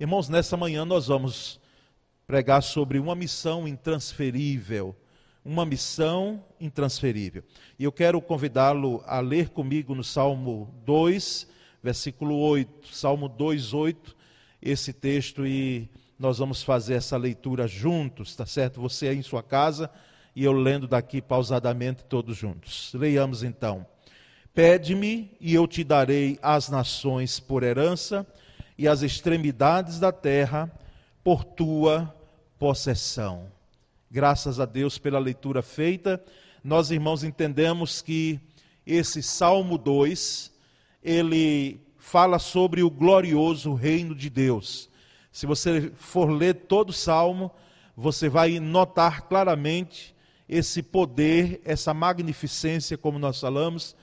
Irmãos, nessa manhã nós vamos pregar sobre uma missão intransferível. Uma missão intransferível. E eu quero convidá-lo a ler comigo no Salmo 2, versículo 8. Salmo 2, 8, esse texto, e nós vamos fazer essa leitura juntos, tá certo? Você aí em sua casa e eu lendo daqui pausadamente todos juntos. Leiamos então. Pede-me e eu te darei as nações por herança e as extremidades da terra por tua possessão. Graças a Deus pela leitura feita, nós irmãos entendemos que esse Salmo 2, ele fala sobre o glorioso reino de Deus. Se você for ler todo o salmo, você vai notar claramente esse poder, essa magnificência, como nós falamos,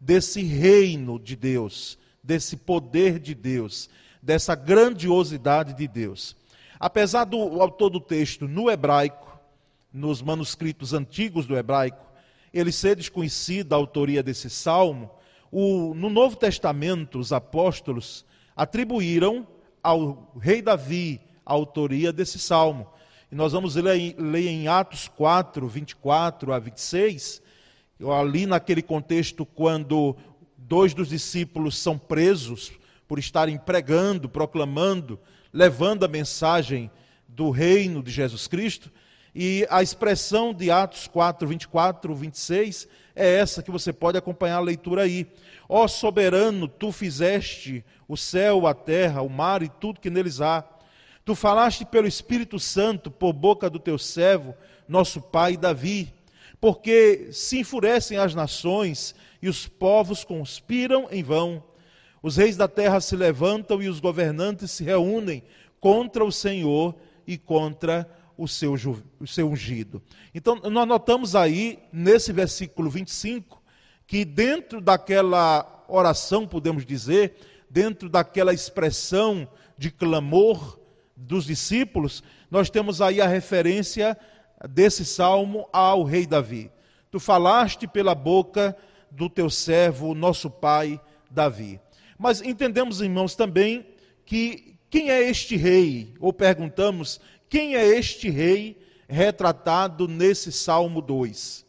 desse reino de Deus, desse poder de Deus, dessa grandiosidade de Deus. Apesar do autor do texto no hebraico, nos manuscritos antigos do hebraico, ele ser desconhecido a autoria desse salmo, o, no Novo Testamento os apóstolos atribuíram ao rei Davi a autoria desse salmo. E nós vamos ler, ler em Atos 4, 24 a 26, ali naquele contexto, quando dois dos discípulos são presos por estarem pregando, proclamando, levando a mensagem do reino de Jesus Cristo. E a expressão de Atos 4, 24, 26 é essa que você pode acompanhar a leitura aí. Ó soberano, tu fizeste o céu, a terra, o mar e tudo que neles há. Tu falaste pelo Espírito Santo por boca do teu servo, nosso pai Davi, porque se enfurecem as nações e os povos conspiram em vão. Os reis da terra se levantam e os governantes se reúnem contra o Senhor e contra o seu, o seu ungido. Então, nós notamos aí, nesse versículo 25, que dentro daquela oração, podemos dizer, dentro daquela expressão de clamor dos discípulos, nós temos aí a referência desse salmo ao rei Davi. Tu falaste pela boca do teu servo, nosso pai Davi. Mas entendemos, irmãos, também que quem é este rei? Ou perguntamos, quem é este rei retratado nesse Salmo 2?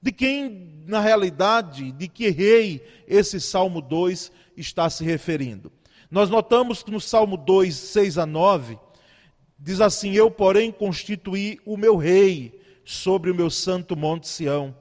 De quem, na realidade, de que rei esse Salmo 2 está se referindo? Nós notamos que no Salmo 2, 6 a 9, diz assim: Eu, porém, constituí o meu rei sobre o meu santo monte Sião.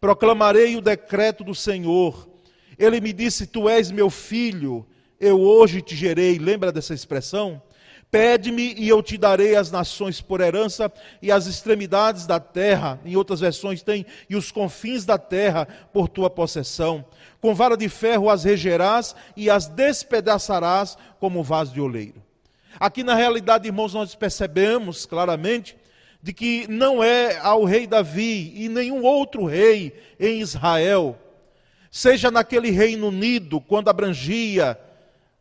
Proclamarei o decreto do Senhor. Ele me disse: Tu és meu filho, eu hoje te gerei. Lembra dessa expressão? Pede-me e eu te darei as nações por herança e as extremidades da terra, em outras versões tem, e os confins da terra por tua possessão. Com vara de ferro as regerás e as despedaçarás como vaso de oleiro. Aqui na realidade, irmãos, nós percebemos claramente de que não é ao rei Davi e nenhum outro rei em Israel, seja naquele Reino Unido, quando abrangia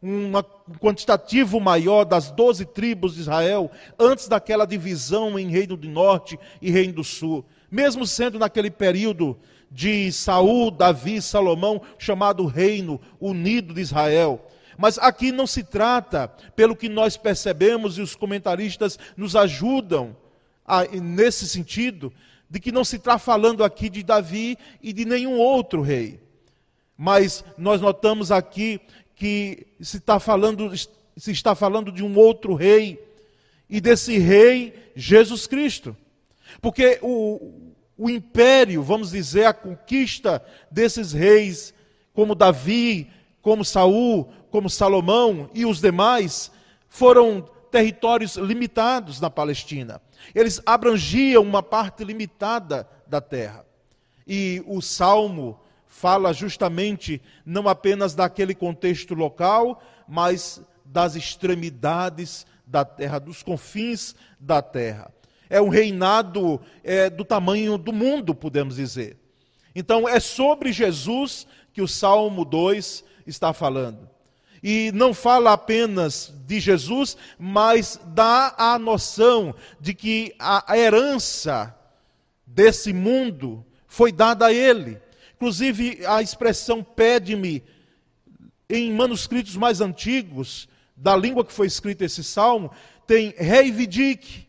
um quantitativo maior das doze tribos de Israel, antes daquela divisão em Reino do Norte e Reino do Sul. Mesmo sendo naquele período de Saul, Davi, Salomão, chamado Reino Unido de Israel. Mas aqui não se trata, pelo que nós percebemos e os comentaristas nos ajudam a, nesse sentido, de que não se está falando aqui de Davi e de nenhum outro rei. Mas nós notamos aqui que se está falando, se está falando de um outro rei, e desse rei Jesus Cristo. Porque o, o império, vamos dizer, a conquista desses reis, como Davi, como Saul, como Salomão e os demais, foram territórios limitados na Palestina. Eles abrangiam uma parte limitada da terra. E o Salmo fala justamente não apenas daquele contexto local, mas das extremidades da terra, dos confins da terra. É um reinado é, do tamanho do mundo, podemos dizer. Então, é sobre Jesus que o Salmo 2 está falando. E não fala apenas de Jesus, mas dá a noção de que a herança desse mundo foi dada a ele. Inclusive, a expressão pede-me, em manuscritos mais antigos, da língua que foi escrito esse salmo, tem reivindique,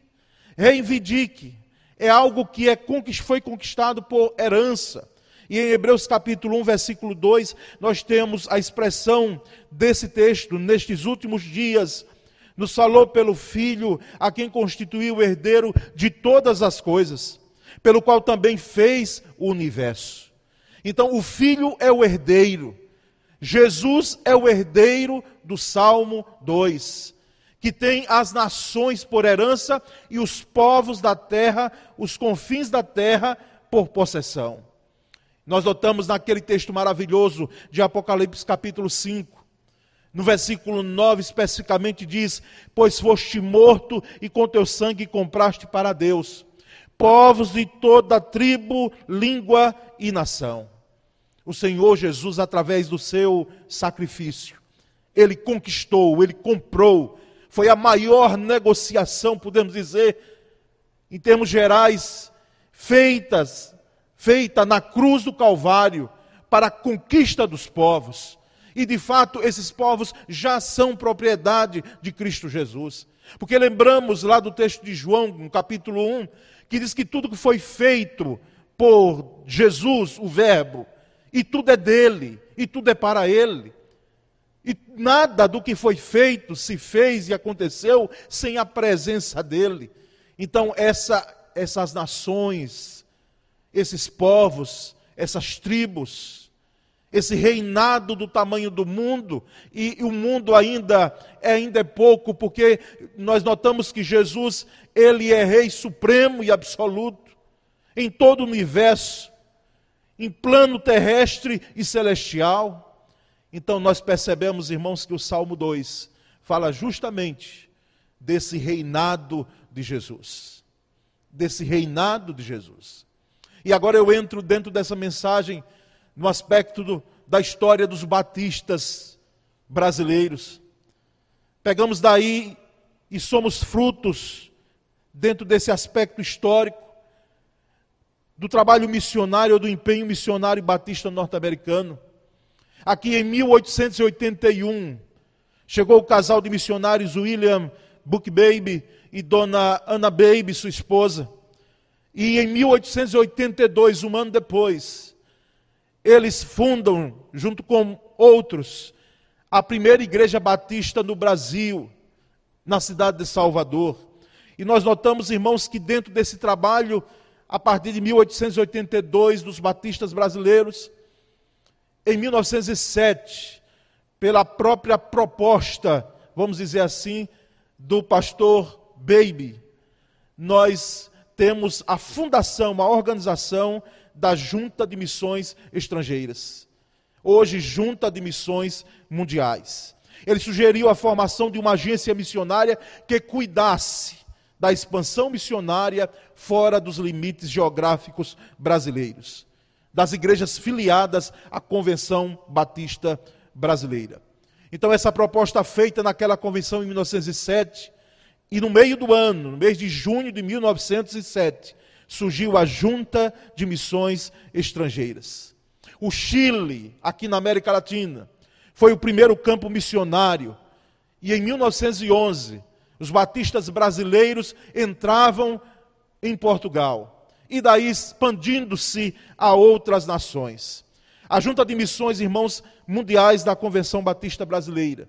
reivindique. É algo que é, foi conquistado por herança. E em Hebreus capítulo 1, versículo 2, nós temos a expressão desse texto, nestes últimos dias, nos falou pelo Filho, a quem constituiu o herdeiro de todas as coisas, pelo qual também fez o universo. Então, o Filho é o herdeiro, Jesus é o herdeiro do Salmo 2, que tem as nações por herança e os povos da terra, os confins da terra, por possessão. Nós notamos naquele texto maravilhoso de Apocalipse capítulo 5, no versículo 9 especificamente diz: Pois foste morto e com teu sangue compraste para Deus povos de toda tribo, língua e nação. O Senhor Jesus, através do seu sacrifício, ele conquistou, ele comprou, foi a maior negociação, podemos dizer, em termos gerais, feitas feita na cruz do Calvário para a conquista dos povos. E de fato, esses povos já são propriedade de Cristo Jesus. Porque lembramos lá do texto de João, no capítulo 1, que diz que tudo que foi feito por Jesus, o Verbo, e tudo é dele, e tudo é para ele. E nada do que foi feito se fez e aconteceu sem a presença dele. Então, essa, essas nações, esses povos, essas tribos, esse reinado do tamanho do mundo, e, e o mundo ainda é ainda é pouco, porque nós notamos que Jesus, ele é rei supremo e absoluto em todo o universo, em plano terrestre e celestial. Então nós percebemos, irmãos, que o Salmo 2 fala justamente desse reinado de Jesus. Desse reinado de Jesus. E agora eu entro dentro dessa mensagem no aspecto do, da história dos batistas brasileiros. Pegamos daí e somos frutos, dentro desse aspecto histórico, do trabalho missionário ou do empenho missionário batista norte-americano. Aqui em 1881, chegou o casal de missionários William Book Baby e Dona Anna Baby, sua esposa. E em 1882, um ano depois, eles fundam, junto com outros, a primeira igreja batista no Brasil, na cidade de Salvador. E nós notamos, irmãos, que dentro desse trabalho, a partir de 1882, dos batistas brasileiros, em 1907, pela própria proposta, vamos dizer assim, do pastor Baby, nós temos a fundação, a organização da Junta de Missões Estrangeiras. Hoje, Junta de Missões Mundiais. Ele sugeriu a formação de uma agência missionária que cuidasse da expansão missionária fora dos limites geográficos brasileiros, das igrejas filiadas à Convenção Batista Brasileira. Então, essa proposta feita naquela convenção em 1907 e no meio do ano, no mês de junho de 1907, surgiu a Junta de Missões Estrangeiras. O Chile, aqui na América Latina, foi o primeiro campo missionário. E em 1911, os batistas brasileiros entravam em Portugal. E daí expandindo-se a outras nações. A Junta de Missões Irmãos Mundiais da Convenção Batista Brasileira.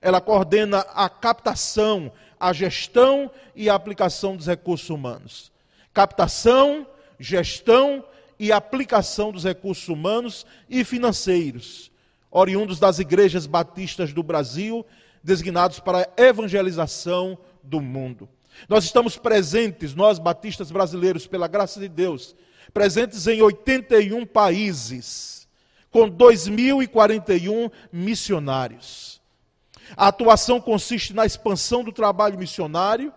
Ela coordena a captação, a gestão e a aplicação dos recursos humanos. Captação, gestão e aplicação dos recursos humanos e financeiros, oriundos das igrejas batistas do Brasil, designados para a evangelização do mundo. Nós estamos presentes, nós batistas brasileiros, pela graça de Deus, presentes em 81 países, com 2.041 missionários. A atuação consiste na expansão do trabalho missionário,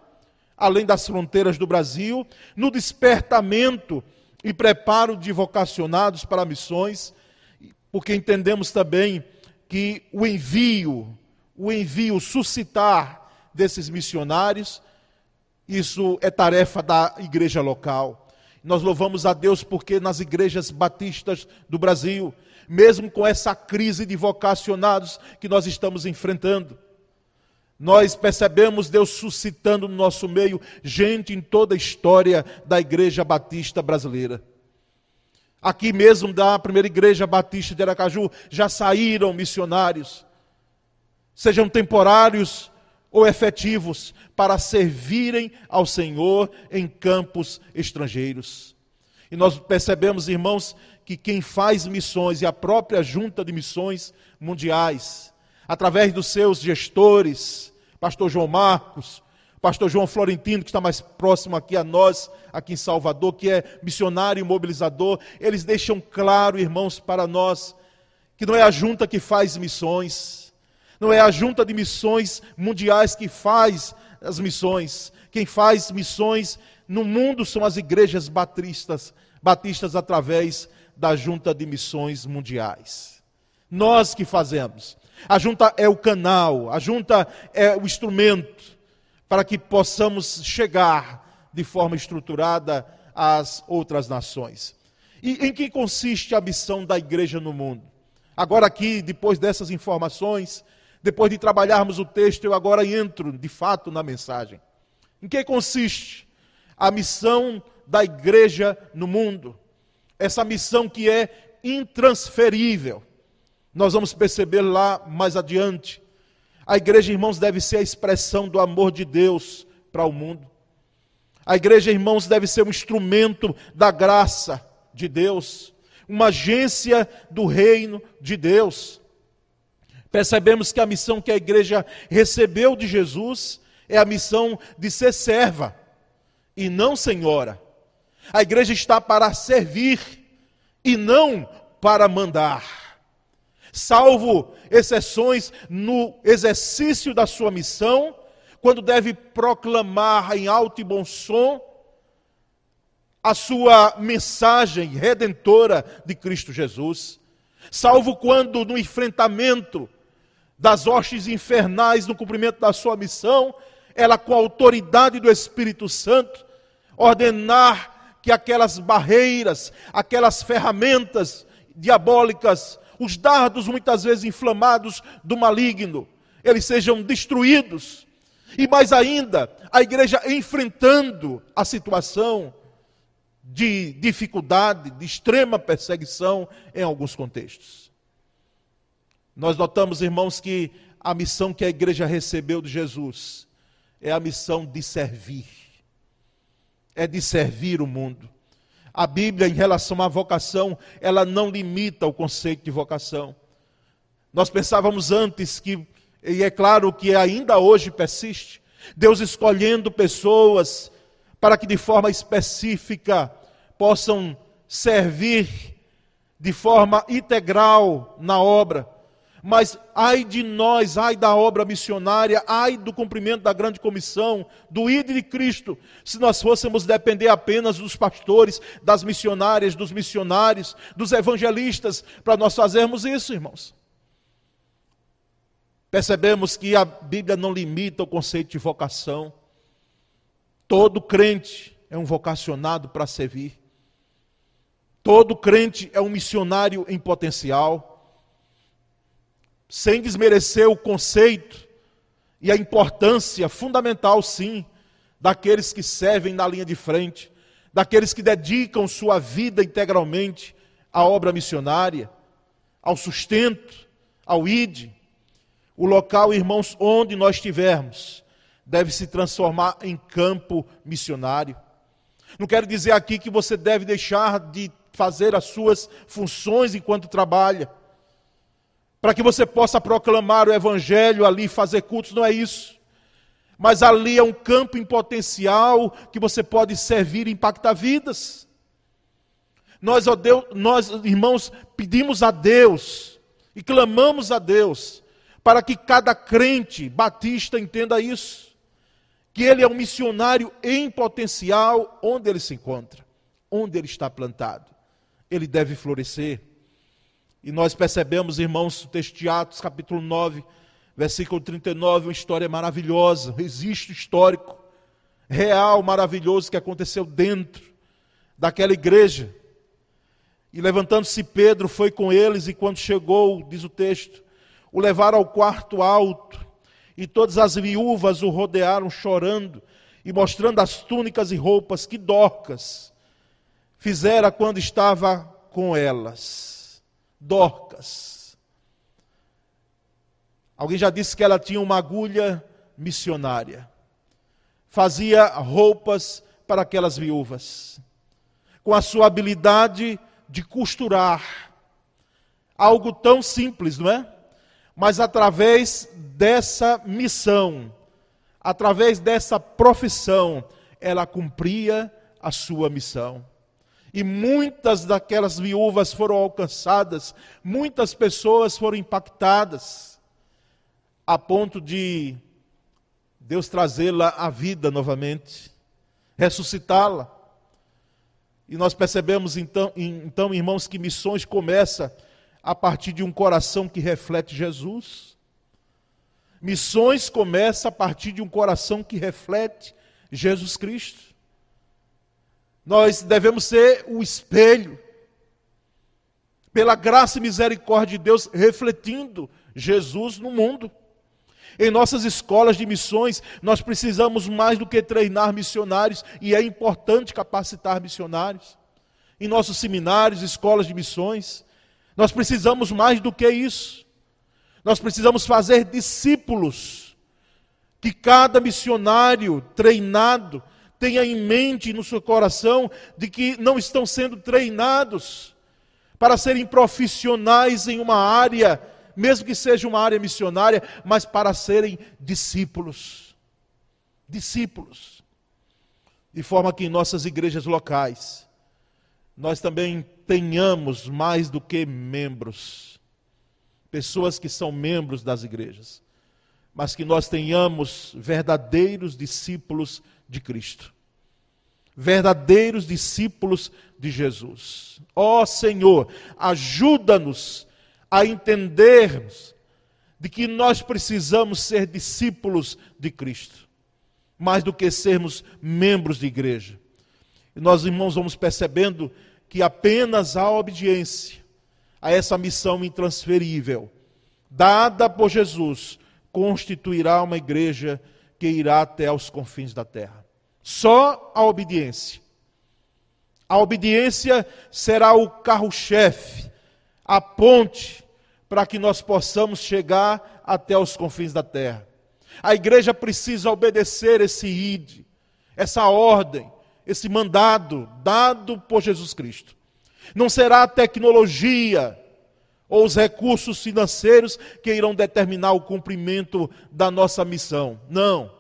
além das fronteiras do Brasil, no despertamento e preparo de vocacionados para missões, porque entendemos também que o envio, o envio, suscitar desses missionários, isso é tarefa da igreja local. Nós louvamos a Deus porque nas igrejas batistas do Brasil, mesmo com essa crise de vocacionados que nós estamos enfrentando, Nós percebemos Deus suscitando no nosso meio gente em toda a história da Igreja Batista brasileira. Aqui mesmo da primeira Igreja Batista de Aracaju já saíram missionários, sejam temporários ou efetivos, para servirem ao Senhor em campos estrangeiros. E nós percebemos, irmãos, que quem faz missões e a própria junta de missões mundiais, através dos seus gestores, pastor João Marcos, pastor João Florentino, que está mais próximo aqui a nós, aqui em Salvador, que é missionário e mobilizador, eles deixam claro, irmãos, para nós, que não é a junta que faz missões, não é a junta de missões mundiais que faz as missões, quem faz missões no mundo são as igrejas batistas, batistas através da junta de missões mundiais. Nós que fazemos. A junta é o canal, a junta é o instrumento para que possamos chegar de forma estruturada às outras nações. E em que consiste a missão da igreja no mundo? Agora, aqui, depois dessas informações, depois de trabalharmos o texto, eu agora entro de fato na mensagem. Em que consiste a missão da igreja no mundo? Essa missão que é intransferível. Nós vamos perceber lá mais adiante. A igreja, irmãos, deve ser a expressão do amor de Deus para o mundo. A igreja, irmãos, deve ser um instrumento da graça de Deus, uma agência do reino de Deus. Percebemos que a missão que a igreja recebeu de Jesus é a missão de ser serva e não senhora. A igreja está para servir e não para mandar salvo exceções no exercício da sua missão, quando deve proclamar em alto e bom som a sua mensagem redentora de Cristo Jesus, salvo quando no enfrentamento das hostes infernais, no cumprimento da sua missão, ela com a autoridade do Espírito Santo, ordenar que aquelas barreiras, aquelas ferramentas diabólicas os dardos muitas vezes inflamados do maligno, eles sejam destruídos. E mais ainda, a igreja enfrentando a situação de dificuldade, de extrema perseguição em alguns contextos. Nós notamos, irmãos, que a missão que a igreja recebeu de Jesus é a missão de servir, é de servir o mundo. A Bíblia, em relação à vocação, ela não limita o conceito de vocação. Nós pensávamos antes que, e é claro que ainda hoje persiste, Deus escolhendo pessoas para que de forma específica possam servir de forma integral na obra. Mas ai de nós, ai da obra missionária, ai do cumprimento da grande comissão, do ídolo de Cristo, se nós fôssemos depender apenas dos pastores, das missionárias, dos missionários, dos evangelistas, para nós fazermos isso, irmãos. Percebemos que a Bíblia não limita o conceito de vocação. Todo crente é um vocacionado para servir. Todo crente é um missionário em potencial sem desmerecer o conceito e a importância fundamental, sim, daqueles que servem na linha de frente, daqueles que dedicam sua vida integralmente à obra missionária, ao sustento, ao ID. O local, irmãos, onde nós estivermos, deve se transformar em campo missionário. Não quero dizer aqui que você deve deixar de fazer as suas funções enquanto trabalha para que você possa proclamar o Evangelho ali, fazer cultos, não é isso. Mas ali é um campo em potencial que você pode servir e impactar vidas. Nós, ó Deus, nós, irmãos, pedimos a Deus e clamamos a Deus para que cada crente batista entenda isso. Que ele é um missionário em potencial onde ele se encontra, onde ele está plantado. Ele deve florescer. E nós percebemos, irmãos, o texto de Atos, capítulo 9, versículo 39, uma história maravilhosa, um registro histórico, real, maravilhoso que aconteceu dentro daquela igreja. E levantando-se Pedro, foi com eles, e quando chegou, diz o texto, o levaram ao quarto alto, E todas as viúvas o rodearam chorando e mostrando as túnicas e roupas que Dorcas fizera quando estava com elas. Dorcas. Alguém já disse que ela tinha uma agulha missionária. Fazia roupas para aquelas viúvas. Com a sua habilidade de costurar. Algo tão simples, não é? Mas através dessa missão, através dessa profissão, ela cumpria a sua missão. E muitas daquelas viúvas foram alcançadas, muitas pessoas foram impactadas, a ponto de Deus trazê-la à vida novamente, ressuscitá-la. E nós percebemos então, então, irmãos, que missões começam a partir de um coração que reflete Jesus. Missões começam a partir de um coração que reflete Jesus Cristo. Nós devemos ser o espelho, pela graça e misericórdia de Deus, refletindo Jesus no mundo. Em nossas escolas de missões, nós precisamos mais do que treinar missionários, e é importante capacitar missionários. Em nossos seminários, escolas de missões, nós precisamos mais do que isso. Nós precisamos fazer discípulos, que cada missionário treinado tenha em mente no seu coração de que não estão sendo treinados para serem profissionais em uma área, mesmo que seja uma área missionária, mas para serem discípulos. Discípulos. De forma que em nossas igrejas locais, nós também tenhamos mais do que membros, pessoas que são membros das igrejas, mas que nós tenhamos verdadeiros discípulos de Cristo. Verdadeiros discípulos de Jesus. Ó oh, Senhor, ajuda-nos a entendermos de que nós precisamos ser discípulos de Cristo, mais do que sermos membros de igreja. E nós, irmãos, vamos percebendo que apenas a obediência a essa missão intransferível, dada por Jesus, constituirá uma igreja que irá até aos confins da terra. Só a obediência. A obediência será o carro-chefe, a ponte para que nós possamos chegar até os confins da terra. A igreja precisa obedecer esse id, essa ordem, esse mandado dado por Jesus Cristo. Não será a tecnologia ou os recursos financeiros que irão determinar o cumprimento da nossa missão. Não.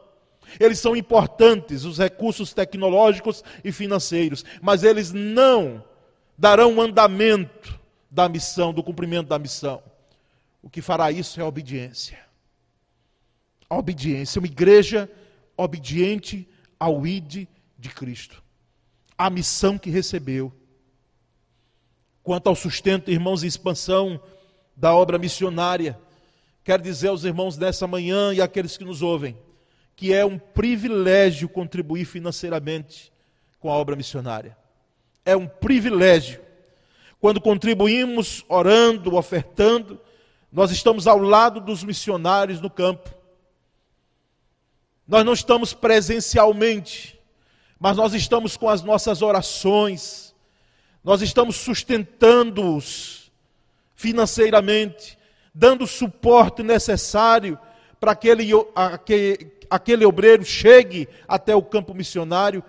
Eles são importantes, os recursos tecnológicos e financeiros, mas eles não darão andamento da missão, do cumprimento da missão. O que fará isso é a obediência. A obediência, uma igreja obediente ao ID de Cristo. A missão que recebeu. Quanto ao sustento, irmãos, e expansão da obra missionária, quero dizer aos irmãos dessa manhã e àqueles que nos ouvem, que é um privilégio contribuir financeiramente com a obra missionária. É um privilégio. Quando contribuímos orando, ofertando, nós estamos ao lado dos missionários no campo. Nós não estamos presencialmente, mas nós estamos com as nossas orações, nós estamos sustentando-os financeiramente, dando o suporte necessário para aquele, aquele, aquele obreiro chegue até o campo missionário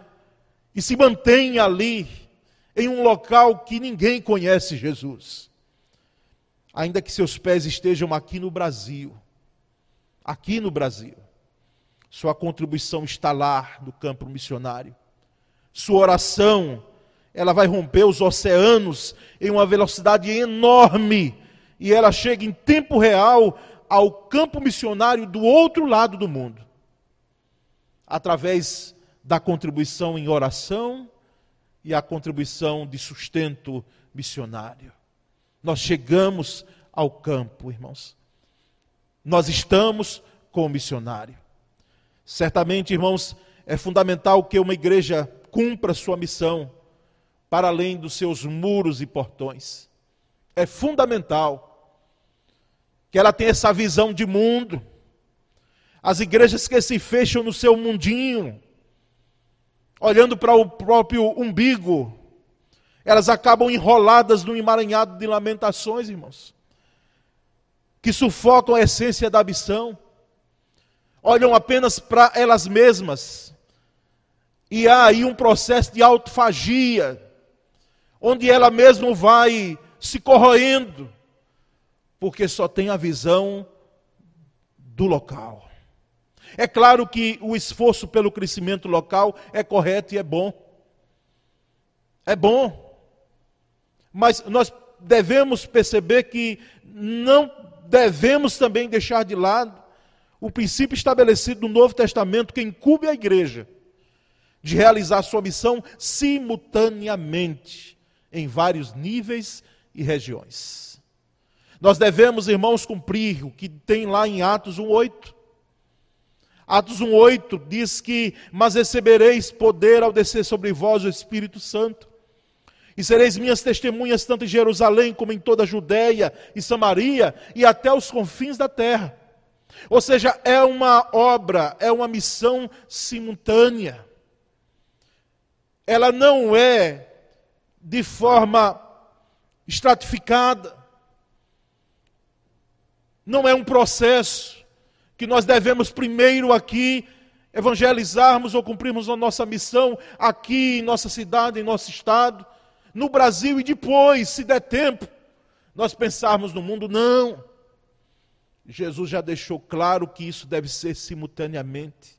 e se mantenha ali, em um local que ninguém conhece Jesus. Ainda que seus pés estejam aqui no Brasil, aqui no Brasil, sua contribuição está lá no campo missionário. Sua oração, ela vai romper os oceanos em uma velocidade enorme e ela chega em tempo real ao campo missionário do outro lado do mundo. Através da contribuição em oração e a contribuição de sustento missionário. Nós chegamos ao campo, irmãos. Nós estamos com o missionário. Certamente, irmãos, é fundamental que uma igreja cumpra sua missão para além dos seus muros e portões. É fundamental que ela tenha essa visão de mundo. As igrejas que se fecham no seu mundinho, olhando para o próprio umbigo, elas acabam enroladas num emaranhado de lamentações, irmãos, que sufocam a essência da missão, olham apenas para elas mesmas, e há aí um processo de autofagia, onde ela mesma vai se corroendo, porque só tem a visão do local. É claro que o esforço pelo crescimento local é correto e é bom. É bom. Mas nós devemos perceber que não devemos também deixar de lado o princípio estabelecido no Novo Testamento que incube a igreja de realizar sua missão simultaneamente em vários níveis e regiões. Nós devemos, irmãos, cumprir o que tem lá em Atos 1:8. Atos 1:8 diz que: "Mas recebereis poder ao descer sobre vós o Espírito Santo, e sereis minhas testemunhas tanto em Jerusalém como em toda a Judéia e Samaria e até os confins da terra. Ou seja, é uma obra, é uma missão simultânea. Ela não é de forma estratificada. Não é um processo que nós devemos primeiro aqui evangelizarmos ou cumprirmos a nossa missão aqui em nossa cidade, em nosso estado, no Brasil e depois, se der tempo, nós pensarmos no mundo, não. Jesus já deixou claro que isso deve ser simultaneamente.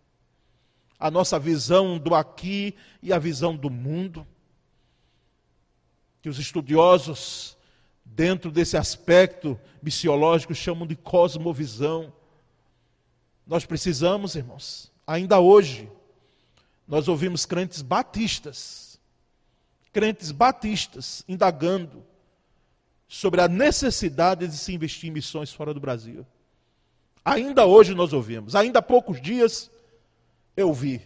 A nossa visão do aqui e a visão do mundo. Que os estudiosos, dentro desse aspecto missiológico, chamam de cosmovisão. Nós precisamos, irmãos, ainda hoje, nós ouvimos crentes batistas crentes batistas indagando sobre a necessidade de se investir em missões fora do Brasil. Ainda hoje nós ouvimos, ainda há poucos dias eu vi.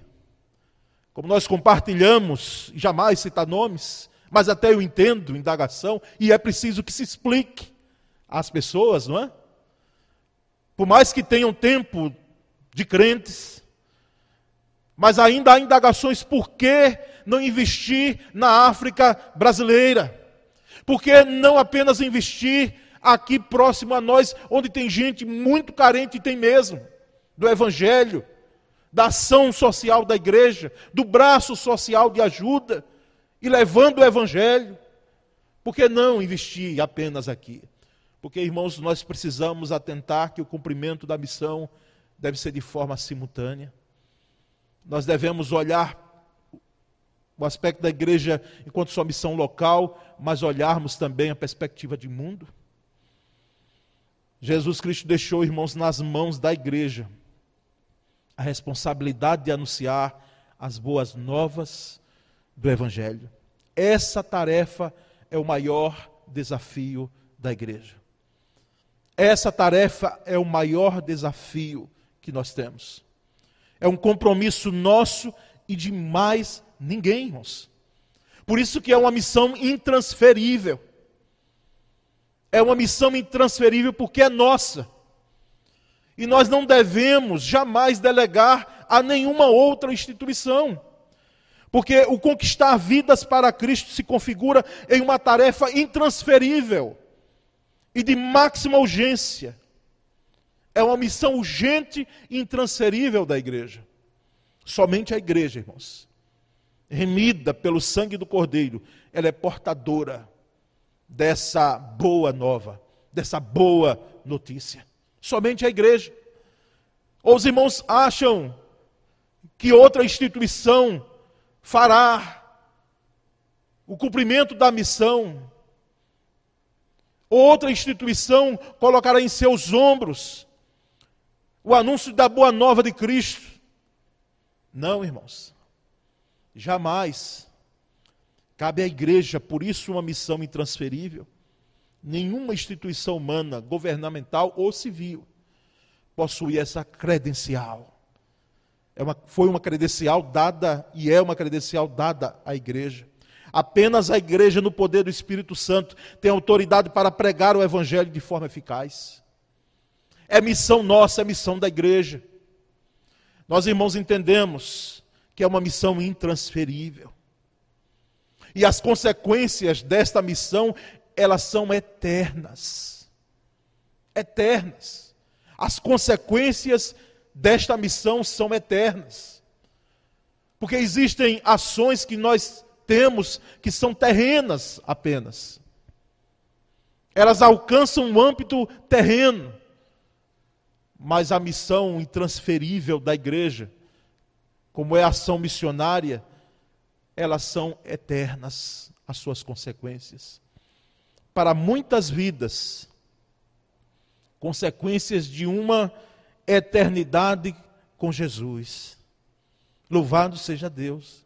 Como nós compartilhamos, jamais citar nomes, mas até eu entendo indagação, e é preciso que se explique às pessoas, não é? Por mais que tenham tempo de crentes, mas ainda há indagações por que não investir na África brasileira? Por que não apenas investir aqui próximo a nós, onde tem gente muito carente, e tem mesmo, do Evangelho, da ação social da igreja, do braço social de ajuda, e levando o Evangelho? Por que não investir apenas aqui? Porque, irmãos, nós precisamos atentar que o cumprimento da missão deve ser de forma simultânea nós devemos olhar o aspecto da igreja enquanto sua missão local, mas olharmos também a perspectiva de mundo. Jesus Cristo deixou, irmãos, nas mãos da igreja a responsabilidade de anunciar as boas novas do Evangelho. Essa tarefa é o maior desafio da igreja. Essa tarefa é o maior desafio que nós temos. É um compromisso nosso e de mais ninguém, irmãos. Por isso que é uma missão intransferível. É uma missão intransferível porque é nossa. E nós não devemos jamais delegar a nenhuma outra instituição. Porque o conquistar vidas para Cristo se configura em uma tarefa intransferível e de máxima urgência é uma missão urgente e intransferível da igreja. Somente a igreja, irmãos, remida pelo sangue do Cordeiro, ela é portadora dessa boa nova, dessa boa notícia. Somente a igreja. Ou os irmãos acham que outra instituição fará o cumprimento da missão, outra instituição colocará em seus ombros o anúncio da boa nova de Cristo. Não, irmãos. Jamais. Cabe à igreja, por isso, uma missão intransferível. Nenhuma instituição humana, governamental ou civil, possui essa credencial. É uma, foi uma credencial dada e é uma credencial dada à igreja. Apenas a igreja, no poder do Espírito Santo, tem autoridade para pregar o Evangelho de forma eficaz. É missão nossa, é missão da igreja. Nós, irmãos, entendemos que é uma missão intransferível. E as consequências desta missão, elas são eternas. Eternas. As consequências desta missão são eternas. Porque existem ações que nós temos que são terrenas apenas. Elas alcançam um âmbito terreno. Mas a missão intransferível da igreja, como é a ação missionária, elas são eternas, as suas consequências. Para muitas vidas, consequências de uma eternidade com Jesus. Louvado seja Deus.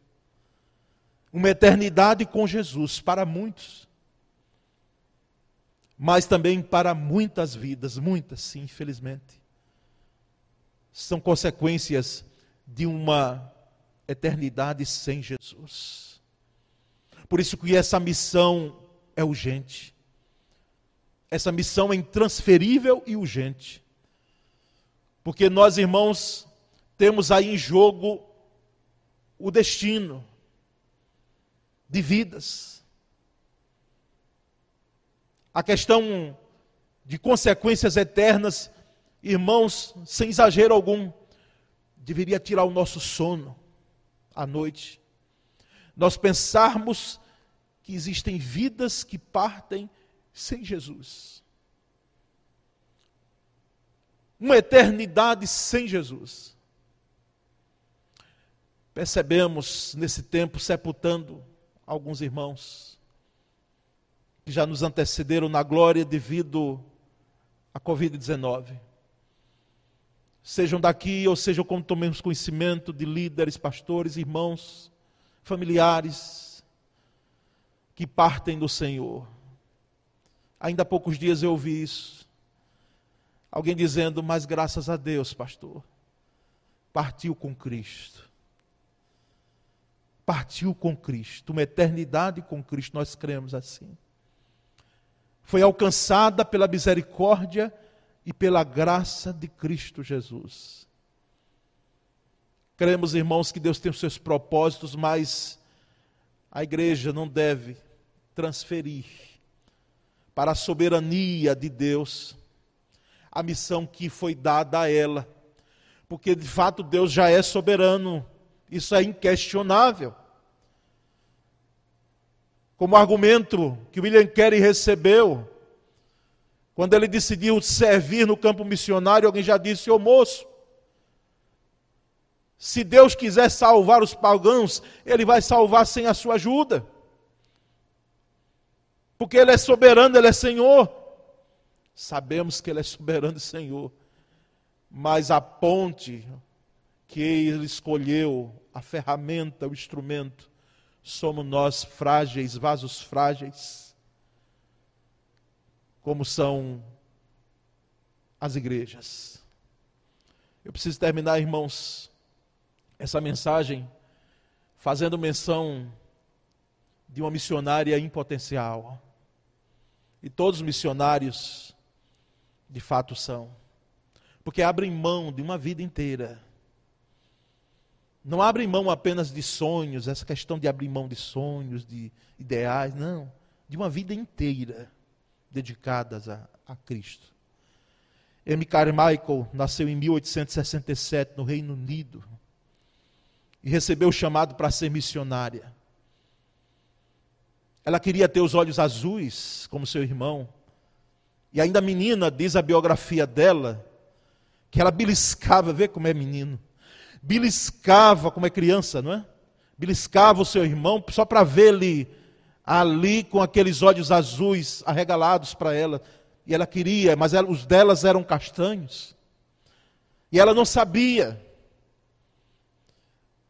Uma eternidade com Jesus para muitos. Mas também para muitas vidas, muitas, sim, infelizmente. São consequências de uma eternidade sem Jesus. Por isso que essa missão é urgente. Essa missão é intransferível e urgente. Porque nós, irmãos, temos aí em jogo o destino de vidas. A questão de consequências eternas, irmãos, sem exagero algum, deveria tirar o nosso sono à noite. Nós pensarmos que existem vidas que partem sem Jesus. uma eternidade sem Jesus. Percebemos nesse tempo sepultando alguns irmãos que já nos antecederam na glória devido à Covid-19. Sejam daqui ou sejam como tomemos conhecimento de líderes, pastores, irmãos, familiares que partem do Senhor. Ainda há poucos dias eu ouvi isso. Alguém dizendo, mas graças a Deus, pastor, partiu com Cristo. Partiu com Cristo, uma eternidade com Cristo, nós cremos assim. Foi alcançada pela misericórdia e pela graça de Cristo Jesus. Cremos, irmãos, que Deus tem os seus propósitos, mas a igreja não deve transferir para a soberania de Deus a missão que foi dada a ela. Porque de fato Deus já é soberano, isso é inquestionável. Como argumento que William Carey recebeu, quando ele decidiu servir no campo missionário, alguém já disse: Ô moço, se Deus quiser salvar os pagãos, Ele vai salvar sem a sua ajuda. Porque Ele é soberano, Ele é Senhor. Sabemos que Ele é soberano e Senhor, mas a ponte que Ele escolheu, a ferramenta, o instrumento, somos nós frágeis, vasos frágeis, como são as igrejas. Eu preciso terminar, irmãos, essa mensagem fazendo menção de uma missionária em potencial. E todos os missionários de fato são. Porque abrem mão de uma vida inteira. Não abrem mão apenas de sonhos, essa questão de abrir mão de sonhos, de ideais, não. De uma vida inteira dedicadas a, a Cristo. M. Carmichael nasceu em 1867 no Reino Unido e recebeu o chamado para ser missionária. Ela queria ter os olhos azuis, como seu irmão, e ainda menina, diz a biografia dela, que ela beliscava, vê como é menino, beliscava como é criança, não é? Beliscava o seu irmão só para ver ele ali com aqueles olhos azuis arregalados para ela. E ela queria, mas ela, os delas eram castanhos. E ela não sabia.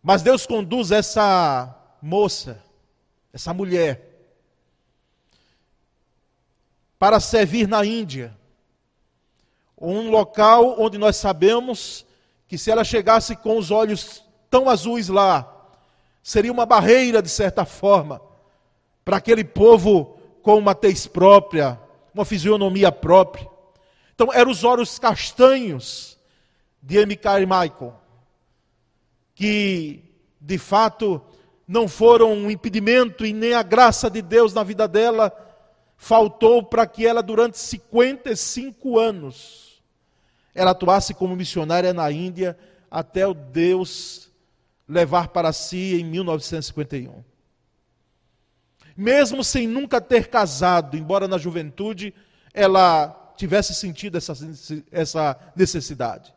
Mas Deus conduz essa moça, essa mulher, para servir na Índia. Um local onde nós sabemos que se ela chegasse com os olhos tão azuis lá, seria uma barreira, de certa forma, para aquele povo com uma tez própria, uma fisionomia própria. Então, eram os olhos castanhos de M. Carmichael. que de fato não foram um impedimento e nem a graça de Deus na vida dela faltou para que ela, durante 55 anos, ela atuasse como missionária na Índia até o Deus levar para si em 1951. Mesmo sem nunca ter casado, embora na juventude ela tivesse sentido essa, essa necessidade.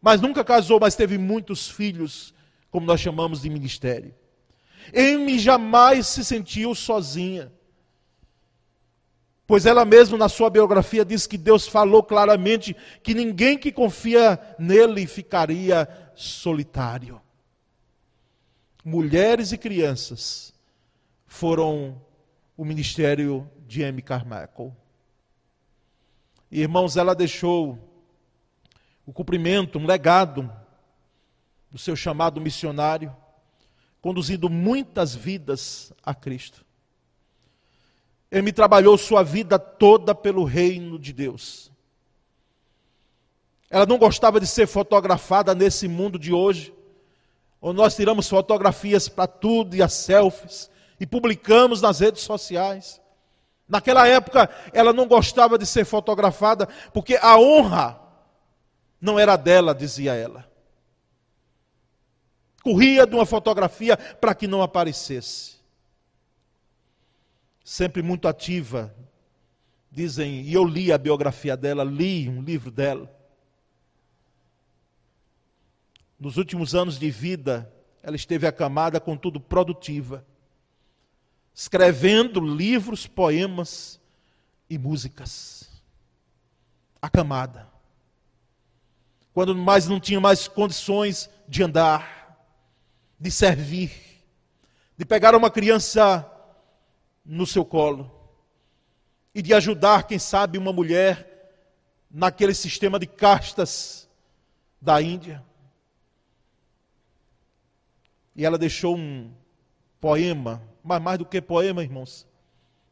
Mas nunca casou, mas teve muitos filhos, como nós chamamos de ministério. Amy jamais se sentiu sozinha. Pois ela mesma, na sua biografia, diz que Deus falou claramente que ninguém que confia nele ficaria solitário. Mulheres e crianças foram o ministério de Amy Carmichael. Irmãos, ela deixou o cumprimento, um legado do seu chamado missionário, conduzindo muitas vidas a Cristo. Ele trabalhou sua vida toda pelo reino de Deus. Ela não gostava de ser fotografada nesse mundo de hoje, onde nós tiramos fotografias para tudo e as selfies e publicamos nas redes sociais. Naquela época, ela não gostava de ser fotografada, porque a honra não era dela, dizia ela. Corria de uma fotografia para que não aparecesse. Sempre muito ativa. Dizem, e eu li a biografia dela, li um livro dela. Nos últimos anos de vida, ela esteve acamada, contudo produtiva, escrevendo livros, poemas e músicas. Acamada quando mais não tinha mais condições de andar, de servir, de pegar uma criança no seu colo e de ajudar, quem sabe, uma mulher naquele sistema de castas da Índia. E ela deixou um poema, mas mais do que poema, irmãos,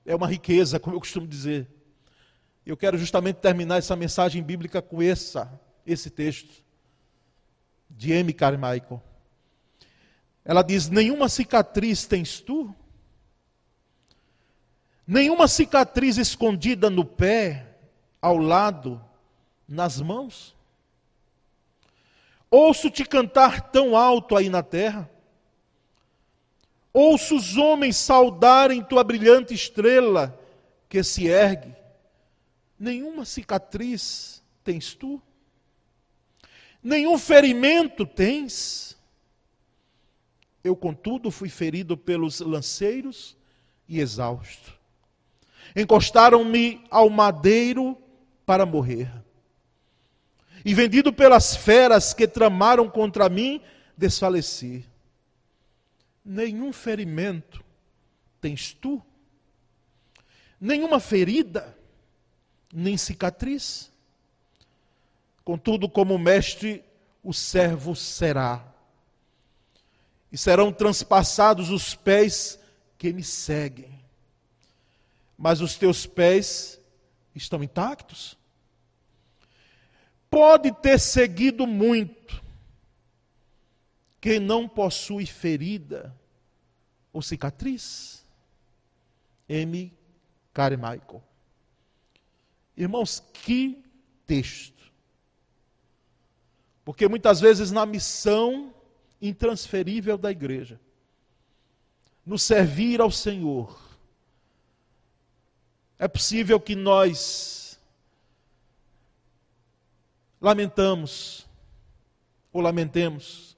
é uma riqueza, como eu costumo dizer. Eu quero justamente terminar essa mensagem bíblica com essa esse texto de M. Carmichael. Ela diz: Nenhuma cicatriz tens tu? Nenhuma cicatriz escondida no pé, ao lado, nas mãos? Ouço-te cantar tão alto aí na terra. Ouço os homens saudarem tua brilhante estrela que se ergue. Nenhuma cicatriz tens tu? nenhum ferimento tens. Eu, contudo, fui ferido pelos lanceiros e exausto. Encostaram-me ao madeiro para morrer. E vendido pelas feras que tramaram contra mim, desfaleci. Nenhum ferimento tens tu, nenhuma ferida, nem cicatriz. Contudo, como mestre, o servo será. E serão transpassados os pés que me seguem. Mas os teus pés estão intactos? Pode ter seguido muito quem não possui ferida ou cicatriz. M. Carmichael. Irmãos, que texto. Porque muitas vezes na missão intransferível da igreja, no servir ao Senhor, é possível que nós lamentamos ou lamentemos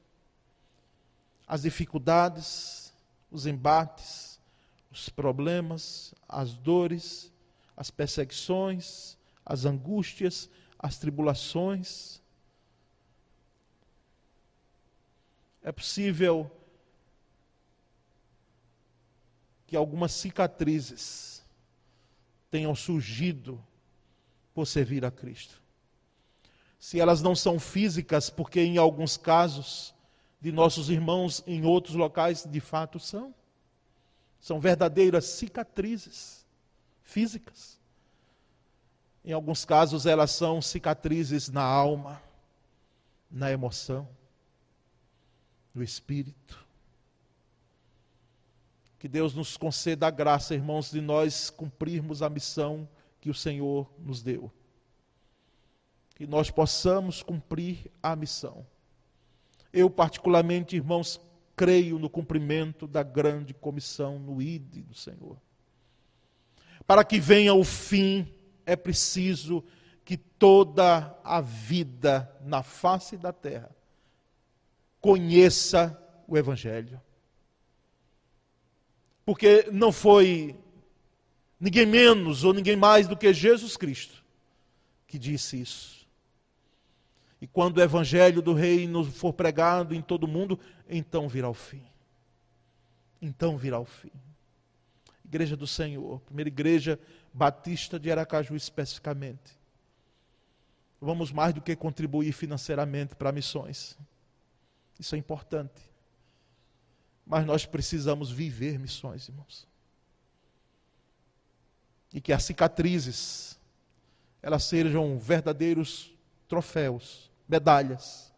as dificuldades, os embates, os problemas, as dores, as perseguições, as angústias, as tribulações, É possível que algumas cicatrizes tenham surgido por servir a Cristo. Se elas não são físicas, porque em alguns casos de nossos irmãos em outros locais de fato são. São verdadeiras cicatrizes físicas. Em alguns casos elas são cicatrizes na alma, na emoção. no Espírito. Que Deus nos conceda a graça, irmãos, de nós cumprirmos a missão que o Senhor nos deu. Que nós possamos cumprir a missão. Eu, particularmente, irmãos, creio no cumprimento da grande comissão no ID do Senhor. Para que venha o fim, é preciso que toda a vida na face da terra conheça o Evangelho. Porque não foi ninguém menos ou ninguém mais do que Jesus Cristo que disse isso. E quando o evangelho do reino for pregado em todo o mundo, então virá o fim. Então virá o fim. Igreja do Senhor, primeira igreja batista de Aracaju especificamente. Vamos mais do que contribuir financeiramente para missões. Isso é importante. Mas nós precisamos viver missões, irmãos. E que as cicatrizes elas sejam verdadeiros troféus, medalhas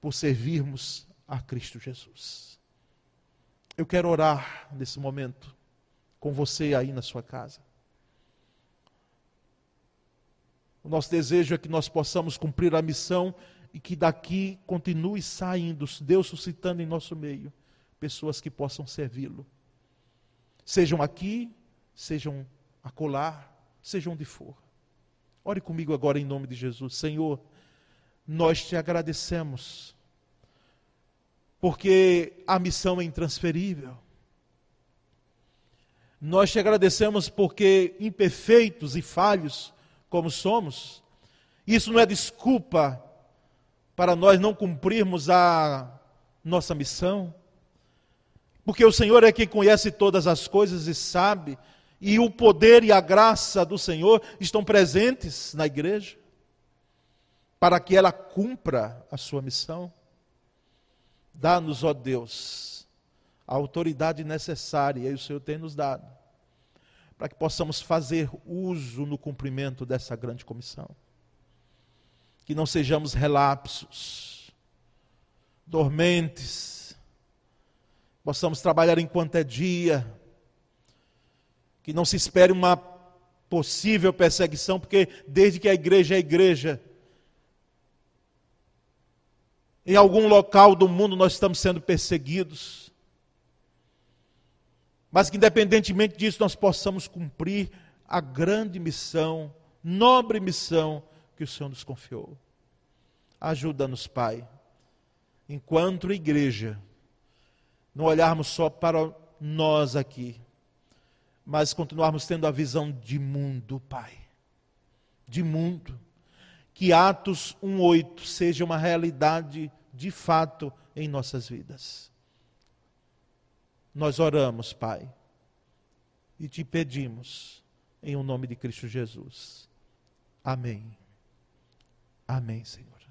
por servirmos a Cristo Jesus. Eu quero orar nesse momento com você aí na sua casa. O nosso desejo é que nós possamos cumprir a missão e que daqui continue saindo, Deus suscitando em nosso meio pessoas que possam servi-lo. Sejam aqui, sejam acolá, sejam onde for. Ore comigo agora em nome de Jesus. Senhor, nós te agradecemos, porque a missão é intransferível. Nós te agradecemos porque, imperfeitos e falhos como somos, isso não é desculpa para nós não cumprirmos a nossa missão, porque o Senhor é quem conhece todas as coisas e sabe, e o poder e a graça do Senhor estão presentes na igreja, para que ela cumpra a sua missão. Dá-nos, ó Deus, a autoridade necessária, e o Senhor tem nos dado, para que possamos fazer uso no cumprimento dessa grande comissão que não sejamos relapsos, dormentes, possamos trabalhar enquanto é dia, que não se espere uma possível perseguição, porque desde que a igreja é igreja, em algum local do mundo nós estamos sendo perseguidos. Mas que, independentemente disso, nós possamos cumprir a grande missão, nobre missão que o Senhor nos confiou. Ajuda-nos, Pai, enquanto igreja, não olharmos só para nós aqui, mas continuarmos tendo a visão de mundo, Pai. De mundo. Que Atos 1:8 seja uma realidade de fato em nossas vidas. Nós oramos, Pai, e te pedimos em o nome de Cristo Jesus. Amém. Amém, Senhor.